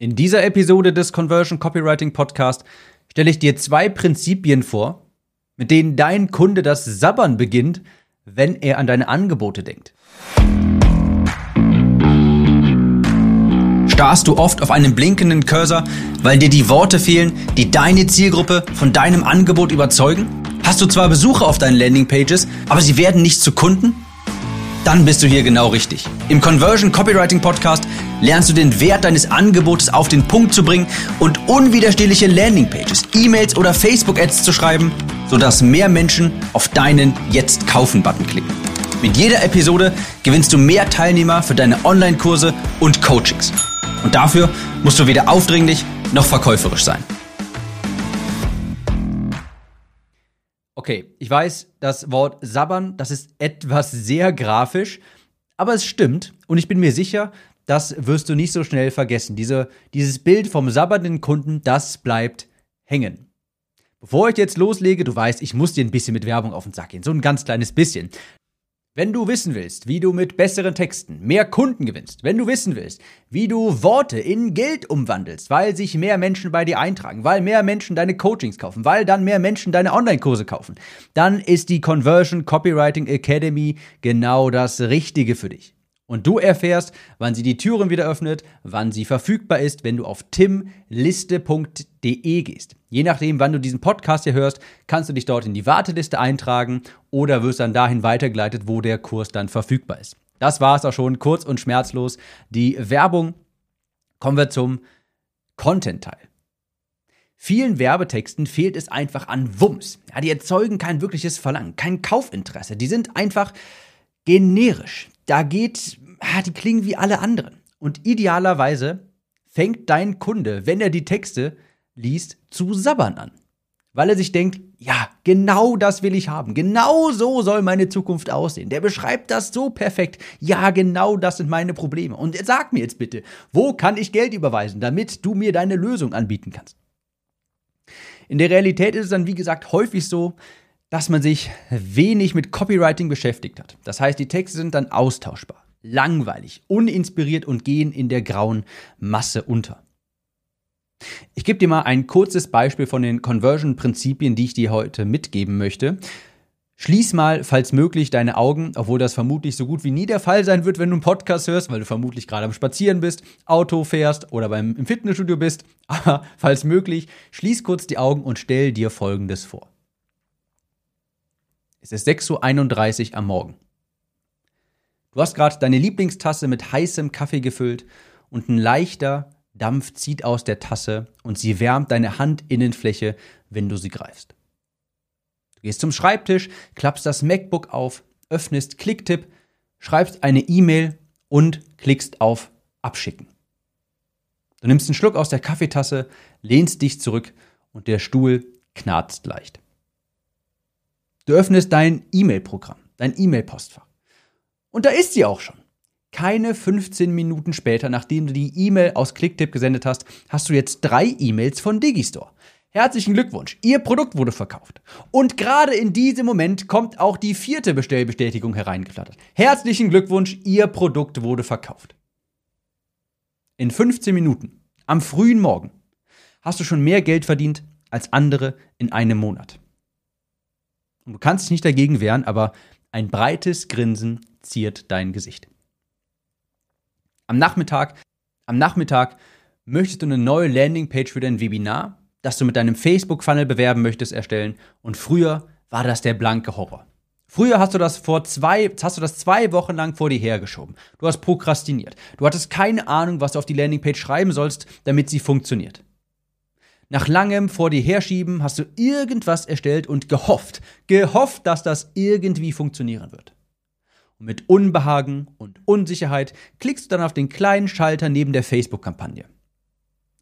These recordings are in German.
In dieser Episode des Conversion Copywriting Podcast stelle ich dir zwei Prinzipien vor, mit denen dein Kunde das Sabbern beginnt, wenn er an deine Angebote denkt. Starrst du oft auf einen blinkenden Cursor, weil dir die Worte fehlen, die deine Zielgruppe von deinem Angebot überzeugen? Hast du zwar Besucher auf deinen Landingpages, aber sie werden nicht zu Kunden? Dann bist du hier genau richtig. Im Conversion Copywriting Podcast lernst du den Wert deines Angebotes auf den Punkt zu bringen und unwiderstehliche Landingpages, E-Mails oder Facebook-Ads zu schreiben, sodass mehr Menschen auf deinen Jetzt kaufen-Button klicken. Mit jeder Episode gewinnst du mehr Teilnehmer für deine Online-Kurse und Coachings. Und dafür musst du weder aufdringlich noch verkäuferisch sein. Okay, ich weiß, das Wort sabbern, das ist etwas sehr grafisch, aber es stimmt und ich bin mir sicher, das wirst du nicht so schnell vergessen. Diese, dieses Bild vom sabbernden Kunden, das bleibt hängen. Bevor ich jetzt loslege, du weißt, ich muss dir ein bisschen mit Werbung auf den Sack gehen. So ein ganz kleines bisschen. Wenn du wissen willst, wie du mit besseren Texten mehr Kunden gewinnst, wenn du wissen willst, wie du Worte in Geld umwandelst, weil sich mehr Menschen bei dir eintragen, weil mehr Menschen deine Coachings kaufen, weil dann mehr Menschen deine Online-Kurse kaufen, dann ist die Conversion Copywriting Academy genau das Richtige für dich. Und du erfährst, wann sie die Türen wieder öffnet, wann sie verfügbar ist, wenn du auf timliste.de gehst. Je nachdem, wann du diesen Podcast hier hörst, kannst du dich dort in die Warteliste eintragen oder wirst dann dahin weitergeleitet, wo der Kurs dann verfügbar ist. Das war es auch schon, kurz und schmerzlos. Die Werbung. Kommen wir zum Content-Teil. Vielen Werbetexten fehlt es einfach an Wumms. Ja, die erzeugen kein wirkliches Verlangen, kein Kaufinteresse. Die sind einfach generisch da geht, ah, die klingen wie alle anderen. Und idealerweise fängt dein Kunde, wenn er die Texte liest, zu sabbern an. Weil er sich denkt, ja, genau das will ich haben. Genau so soll meine Zukunft aussehen. Der beschreibt das so perfekt. Ja, genau das sind meine Probleme. Und sag mir jetzt bitte, wo kann ich Geld überweisen, damit du mir deine Lösung anbieten kannst? In der Realität ist es dann, wie gesagt, häufig so, dass man sich wenig mit Copywriting beschäftigt hat. Das heißt, die Texte sind dann austauschbar, langweilig, uninspiriert und gehen in der grauen Masse unter. Ich gebe dir mal ein kurzes Beispiel von den Conversion-Prinzipien, die ich dir heute mitgeben möchte. Schließ mal, falls möglich, deine Augen, obwohl das vermutlich so gut wie nie der Fall sein wird, wenn du einen Podcast hörst, weil du vermutlich gerade am Spazieren bist, Auto fährst oder beim, im Fitnessstudio bist. Aber falls möglich, schließ kurz die Augen und stell dir Folgendes vor. Es ist 6.31 Uhr am Morgen. Du hast gerade deine Lieblingstasse mit heißem Kaffee gefüllt und ein leichter Dampf zieht aus der Tasse und sie wärmt deine Handinnenfläche, wenn du sie greifst. Du gehst zum Schreibtisch, klappst das MacBook auf, öffnest Klicktipp, schreibst eine E-Mail und klickst auf Abschicken. Du nimmst einen Schluck aus der Kaffeetasse, lehnst dich zurück und der Stuhl knarzt leicht. Du öffnest dein E-Mail-Programm, dein E-Mail-Postfach. Und da ist sie auch schon. Keine 15 Minuten später, nachdem du die E-Mail aus Clicktip gesendet hast, hast du jetzt drei E-Mails von Digistore. Herzlichen Glückwunsch, Ihr Produkt wurde verkauft. Und gerade in diesem Moment kommt auch die vierte Bestellbestätigung hereingeflattert. Herzlichen Glückwunsch, Ihr Produkt wurde verkauft. In 15 Minuten, am frühen Morgen, hast du schon mehr Geld verdient als andere in einem Monat. Und du kannst dich nicht dagegen wehren, aber ein breites Grinsen ziert dein Gesicht. Am Nachmittag, am Nachmittag möchtest du eine neue Landingpage für dein Webinar, das du mit deinem Facebook-Funnel bewerben möchtest, erstellen. Und früher war das der blanke Horror. Früher hast du das vor zwei, hast du das zwei Wochen lang vor dir hergeschoben. Du hast prokrastiniert. Du hattest keine Ahnung, was du auf die Landingpage schreiben sollst, damit sie funktioniert. Nach langem vor dir herschieben hast du irgendwas erstellt und gehofft, gehofft, dass das irgendwie funktionieren wird. Und mit Unbehagen und Unsicherheit klickst du dann auf den kleinen Schalter neben der Facebook-Kampagne.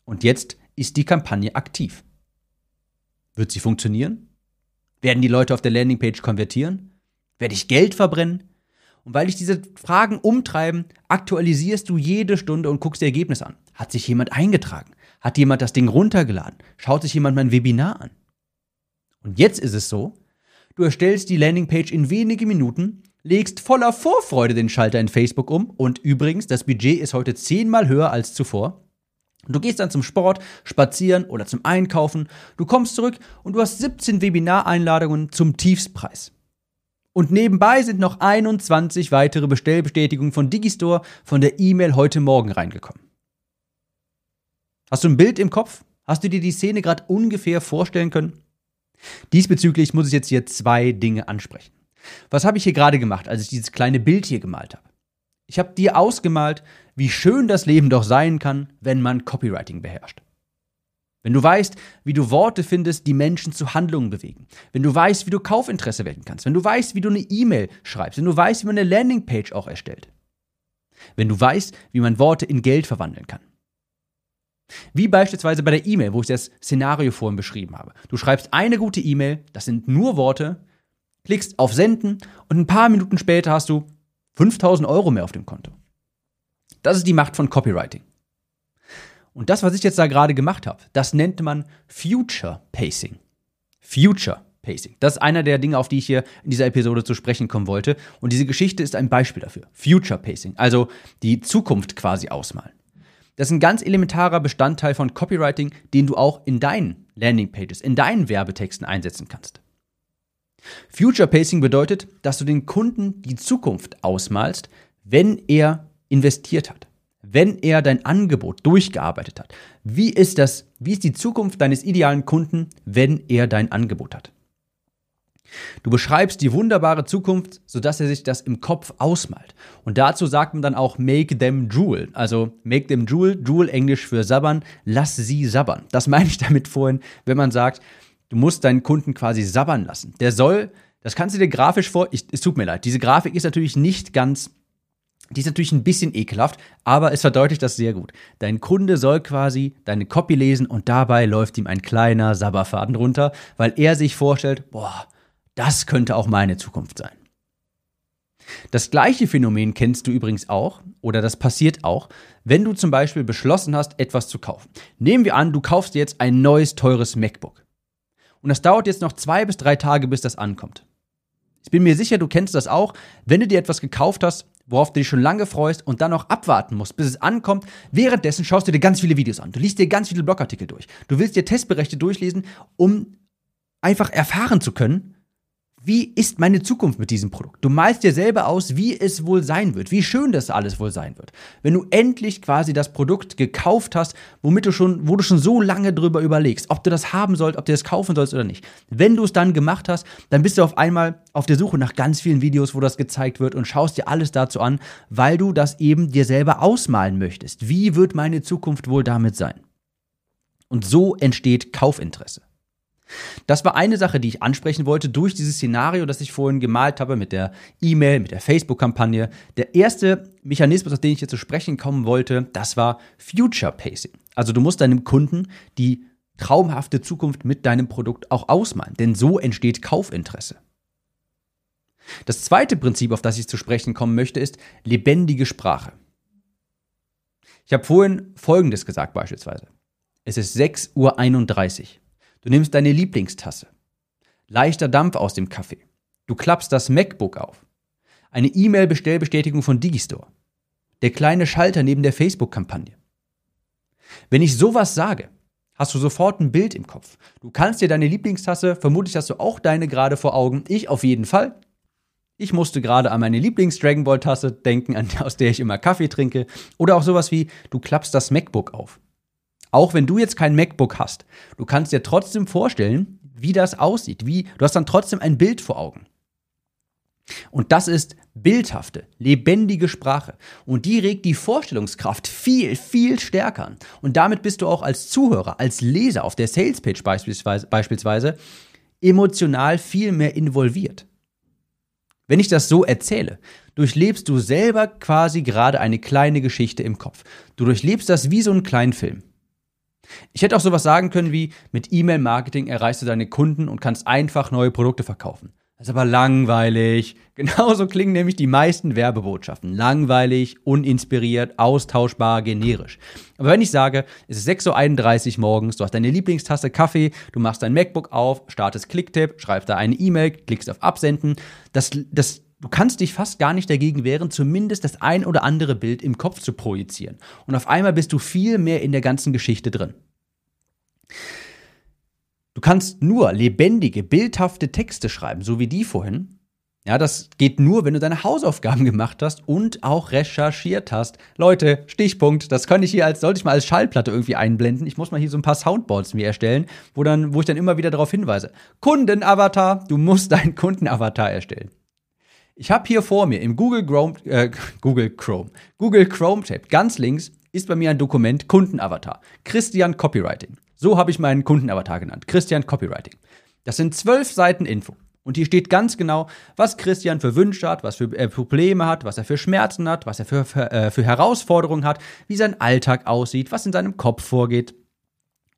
Und jetzt ist die Kampagne aktiv. Wird sie funktionieren? Werden die Leute auf der Landingpage konvertieren? Werde ich Geld verbrennen? Und weil dich diese Fragen umtreiben, aktualisierst du jede Stunde und guckst dir Ergebnis an. Hat sich jemand eingetragen? Hat jemand das Ding runtergeladen? Schaut sich jemand mein Webinar an? Und jetzt ist es so, du erstellst die Landingpage in wenige Minuten, legst voller Vorfreude den Schalter in Facebook um und übrigens, das Budget ist heute zehnmal höher als zuvor. Du gehst dann zum Sport, spazieren oder zum Einkaufen, du kommst zurück und du hast 17 Webinareinladungen zum Tiefspreis. Und nebenbei sind noch 21 weitere Bestellbestätigungen von Digistore von der E-Mail heute Morgen reingekommen. Hast du ein Bild im Kopf? Hast du dir die Szene gerade ungefähr vorstellen können? Diesbezüglich muss ich jetzt hier zwei Dinge ansprechen. Was habe ich hier gerade gemacht, als ich dieses kleine Bild hier gemalt habe? Ich habe dir ausgemalt, wie schön das Leben doch sein kann, wenn man Copywriting beherrscht. Wenn du weißt, wie du Worte findest, die Menschen zu Handlungen bewegen. Wenn du weißt, wie du Kaufinteresse wecken kannst. Wenn du weißt, wie du eine E-Mail schreibst. Wenn du weißt, wie man eine Landingpage auch erstellt. Wenn du weißt, wie man Worte in Geld verwandeln kann. Wie beispielsweise bei der E-Mail, wo ich das Szenario vorhin beschrieben habe. Du schreibst eine gute E-Mail, das sind nur Worte, klickst auf Senden und ein paar Minuten später hast du 5000 Euro mehr auf dem Konto. Das ist die Macht von Copywriting. Und das, was ich jetzt da gerade gemacht habe, das nennt man Future Pacing. Future Pacing. Das ist einer der Dinge, auf die ich hier in dieser Episode zu sprechen kommen wollte. Und diese Geschichte ist ein Beispiel dafür. Future Pacing, also die Zukunft quasi ausmalen. Das ist ein ganz elementarer Bestandteil von Copywriting, den du auch in deinen Landingpages, in deinen Werbetexten einsetzen kannst. Future Pacing bedeutet, dass du den Kunden die Zukunft ausmalst, wenn er investiert hat, wenn er dein Angebot durchgearbeitet hat. Wie ist das, wie ist die Zukunft deines idealen Kunden, wenn er dein Angebot hat? Du beschreibst die wunderbare Zukunft, sodass er sich das im Kopf ausmalt. Und dazu sagt man dann auch make them drool. Also make them drool, drool englisch für sabbern, lass sie sabbern. Das meine ich damit vorhin, wenn man sagt, du musst deinen Kunden quasi sabbern lassen. Der soll, das kannst du dir grafisch vor, ich, es tut mir leid, diese Grafik ist natürlich nicht ganz die ist natürlich ein bisschen ekelhaft, aber es verdeutlicht das sehr gut. Dein Kunde soll quasi deine Copy lesen und dabei läuft ihm ein kleiner Sabberfaden runter, weil er sich vorstellt, boah, das könnte auch meine Zukunft sein. Das gleiche Phänomen kennst du übrigens auch, oder das passiert auch, wenn du zum Beispiel beschlossen hast, etwas zu kaufen. Nehmen wir an, du kaufst jetzt ein neues, teures MacBook. Und das dauert jetzt noch zwei bis drei Tage, bis das ankommt. Ich bin mir sicher, du kennst das auch, wenn du dir etwas gekauft hast, worauf du dich schon lange freust und dann noch abwarten musst, bis es ankommt. Währenddessen schaust du dir ganz viele Videos an. Du liest dir ganz viele Blogartikel durch. Du willst dir Testberichte durchlesen, um einfach erfahren zu können, wie ist meine Zukunft mit diesem Produkt? Du malst dir selber aus, wie es wohl sein wird, wie schön das alles wohl sein wird. Wenn du endlich quasi das Produkt gekauft hast, womit du schon, wo du schon so lange drüber überlegst, ob du das haben sollst, ob du das kaufen sollst oder nicht. Wenn du es dann gemacht hast, dann bist du auf einmal auf der Suche nach ganz vielen Videos, wo das gezeigt wird und schaust dir alles dazu an, weil du das eben dir selber ausmalen möchtest. Wie wird meine Zukunft wohl damit sein? Und so entsteht Kaufinteresse. Das war eine Sache, die ich ansprechen wollte durch dieses Szenario, das ich vorhin gemalt habe mit der E-Mail, mit der Facebook-Kampagne. Der erste Mechanismus, auf den ich jetzt zu sprechen kommen wollte, das war Future Pacing. Also du musst deinem Kunden die traumhafte Zukunft mit deinem Produkt auch ausmalen, denn so entsteht Kaufinteresse. Das zweite Prinzip, auf das ich zu sprechen kommen möchte, ist lebendige Sprache. Ich habe vorhin Folgendes gesagt beispielsweise. Es ist 6.31 Uhr. Du nimmst deine Lieblingstasse. Leichter Dampf aus dem Kaffee. Du klappst das MacBook auf. Eine E-Mail-Bestellbestätigung von Digistore. Der kleine Schalter neben der Facebook-Kampagne. Wenn ich sowas sage, hast du sofort ein Bild im Kopf. Du kannst dir deine Lieblingstasse, vermutlich hast du auch deine gerade vor Augen, ich auf jeden Fall. Ich musste gerade an meine Lieblings-Dragon Ball-Tasse denken, aus der ich immer Kaffee trinke. Oder auch sowas wie, du klappst das MacBook auf. Auch wenn du jetzt kein MacBook hast, du kannst dir trotzdem vorstellen, wie das aussieht. Wie, du hast dann trotzdem ein Bild vor Augen. Und das ist bildhafte, lebendige Sprache. Und die regt die Vorstellungskraft viel, viel stärker an. Und damit bist du auch als Zuhörer, als Leser auf der Salespage beispielsweise, beispielsweise emotional viel mehr involviert. Wenn ich das so erzähle, durchlebst du selber quasi gerade eine kleine Geschichte im Kopf. Du durchlebst das wie so einen kleinen Film. Ich hätte auch sowas sagen können wie, mit E-Mail-Marketing erreichst du deine Kunden und kannst einfach neue Produkte verkaufen. Das ist aber langweilig. Genauso klingen nämlich die meisten Werbebotschaften. Langweilig, uninspiriert, austauschbar, generisch. Aber wenn ich sage, es ist 6.31 Uhr morgens, du hast deine Lieblingstasse Kaffee, du machst dein MacBook auf, startest Clicktip, schreibst da eine E-Mail, klickst auf Absenden, das, das du kannst dich fast gar nicht dagegen wehren, zumindest das ein oder andere Bild im Kopf zu projizieren. Und auf einmal bist du viel mehr in der ganzen Geschichte drin. Du kannst nur lebendige, bildhafte Texte schreiben, so wie die vorhin, ja, das geht nur, wenn du deine Hausaufgaben gemacht hast und auch recherchiert hast. Leute, Stichpunkt, das könnte ich hier als, sollte ich mal als Schallplatte irgendwie einblenden. Ich muss mal hier so ein paar Soundboards mir erstellen, wo dann, wo ich dann immer wieder darauf hinweise. Kundenavatar, du musst deinen Kundenavatar erstellen. Ich habe hier vor mir im Google Chrome, äh, Google Chrome, Google Chrome Tab, ganz links ist bei mir ein Dokument Kundenavatar. Christian Copywriting. So habe ich meinen Kundenavatar genannt. Christian Copywriting. Das sind zwölf Seiten Info. Und hier steht ganz genau, was Christian für Wünsche hat, was für äh, Probleme hat, was er für Schmerzen hat, was er für, für, äh, für Herausforderungen hat, wie sein Alltag aussieht, was in seinem Kopf vorgeht.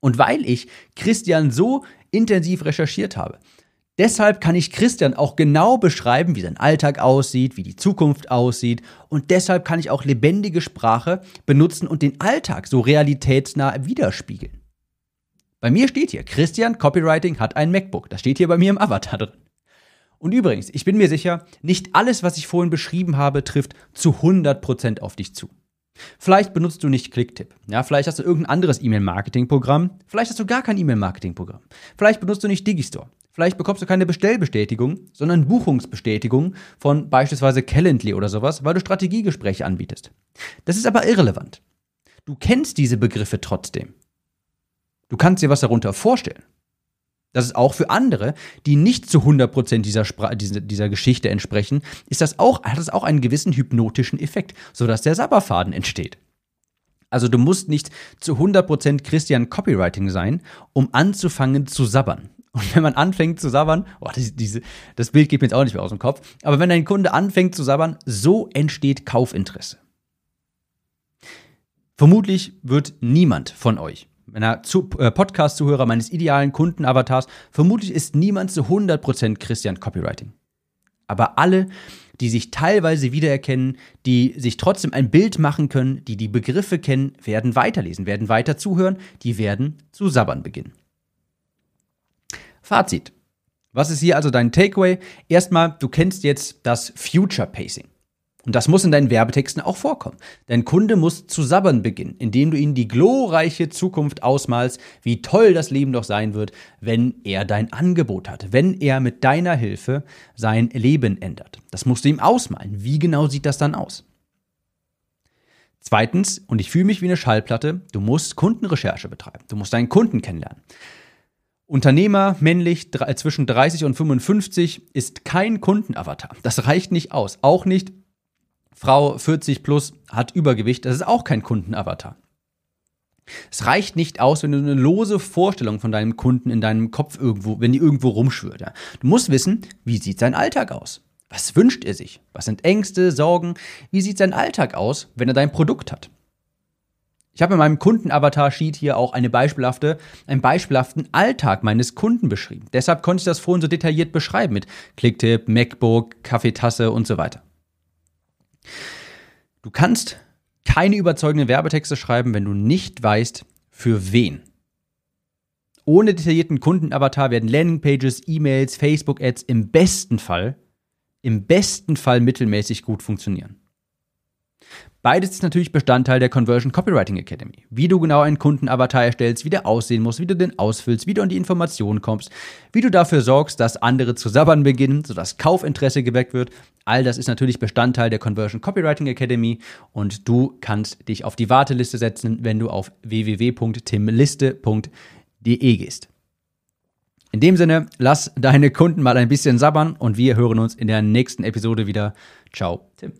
Und weil ich Christian so intensiv recherchiert habe, deshalb kann ich Christian auch genau beschreiben, wie sein Alltag aussieht, wie die Zukunft aussieht. Und deshalb kann ich auch lebendige Sprache benutzen und den Alltag so realitätsnah widerspiegeln. Bei mir steht hier, Christian Copywriting hat ein MacBook. Das steht hier bei mir im Avatar drin. Und übrigens, ich bin mir sicher, nicht alles, was ich vorhin beschrieben habe, trifft zu 100% auf dich zu. Vielleicht benutzt du nicht Clicktip. Ja, vielleicht hast du irgendein anderes E-Mail-Marketing-Programm. Vielleicht hast du gar kein E-Mail-Marketing-Programm. Vielleicht benutzt du nicht Digistore. Vielleicht bekommst du keine Bestellbestätigung, sondern Buchungsbestätigung von beispielsweise Calendly oder sowas, weil du Strategiegespräche anbietest. Das ist aber irrelevant. Du kennst diese Begriffe trotzdem. Du kannst dir was darunter vorstellen. Das ist auch für andere, die nicht zu 100% dieser, Spra dieser, dieser Geschichte entsprechen, ist das auch, hat es auch einen gewissen hypnotischen Effekt, sodass der Sabberfaden entsteht. Also du musst nicht zu 100% Christian Copywriting sein, um anzufangen zu sabbern. Und wenn man anfängt zu sabbern, boah, das, diese, das Bild geht mir jetzt auch nicht mehr aus dem Kopf, aber wenn ein Kunde anfängt zu sabbern, so entsteht Kaufinteresse. Vermutlich wird niemand von euch meiner äh, Podcast-Zuhörer, meines idealen Kundenavatars, vermutlich ist niemand zu 100% Christian Copywriting. Aber alle, die sich teilweise wiedererkennen, die sich trotzdem ein Bild machen können, die die Begriffe kennen, werden weiterlesen, werden weiter zuhören, die werden zu sabbern beginnen. Fazit. Was ist hier also dein Takeaway? Erstmal, du kennst jetzt das Future Pacing. Und das muss in deinen Werbetexten auch vorkommen. Dein Kunde muss zu sabbern beginnen, indem du ihm die glorreiche Zukunft ausmalst, wie toll das Leben doch sein wird, wenn er dein Angebot hat, wenn er mit deiner Hilfe sein Leben ändert. Das musst du ihm ausmalen. Wie genau sieht das dann aus? Zweitens, und ich fühle mich wie eine Schallplatte, du musst Kundenrecherche betreiben. Du musst deinen Kunden kennenlernen. Unternehmer, männlich, zwischen 30 und 55, ist kein Kundenavatar. Das reicht nicht aus. Auch nicht, Frau 40 plus hat Übergewicht, das ist auch kein Kundenavatar. Es reicht nicht aus, wenn du eine lose Vorstellung von deinem Kunden in deinem Kopf irgendwo, wenn die irgendwo rumschwirrt. Ja. Du musst wissen, wie sieht sein Alltag aus? Was wünscht er sich? Was sind Ängste, Sorgen? Wie sieht sein Alltag aus, wenn er dein Produkt hat? Ich habe in meinem Kundenavatar-Sheet hier auch eine beispielhafte, einen beispielhaften Alltag meines Kunden beschrieben. Deshalb konnte ich das vorhin so detailliert beschreiben mit Clicktip, MacBook, Kaffeetasse und so weiter. Du kannst keine überzeugenden Werbetexte schreiben, wenn du nicht weißt, für wen. Ohne detaillierten Kundenavatar werden Landingpages, E-Mails, Facebook-Ads im besten Fall, im besten Fall mittelmäßig gut funktionieren. Beides ist natürlich Bestandteil der Conversion Copywriting Academy. Wie du genau einen Kundenavatar erstellst, wie der aussehen muss, wie du den ausfüllst, wie du an die Informationen kommst, wie du dafür sorgst, dass andere zu sabbern beginnen, sodass Kaufinteresse geweckt wird. All das ist natürlich Bestandteil der Conversion Copywriting Academy und du kannst dich auf die Warteliste setzen, wenn du auf www.timliste.de gehst. In dem Sinne, lass deine Kunden mal ein bisschen sabbern und wir hören uns in der nächsten Episode wieder. Ciao, Tim.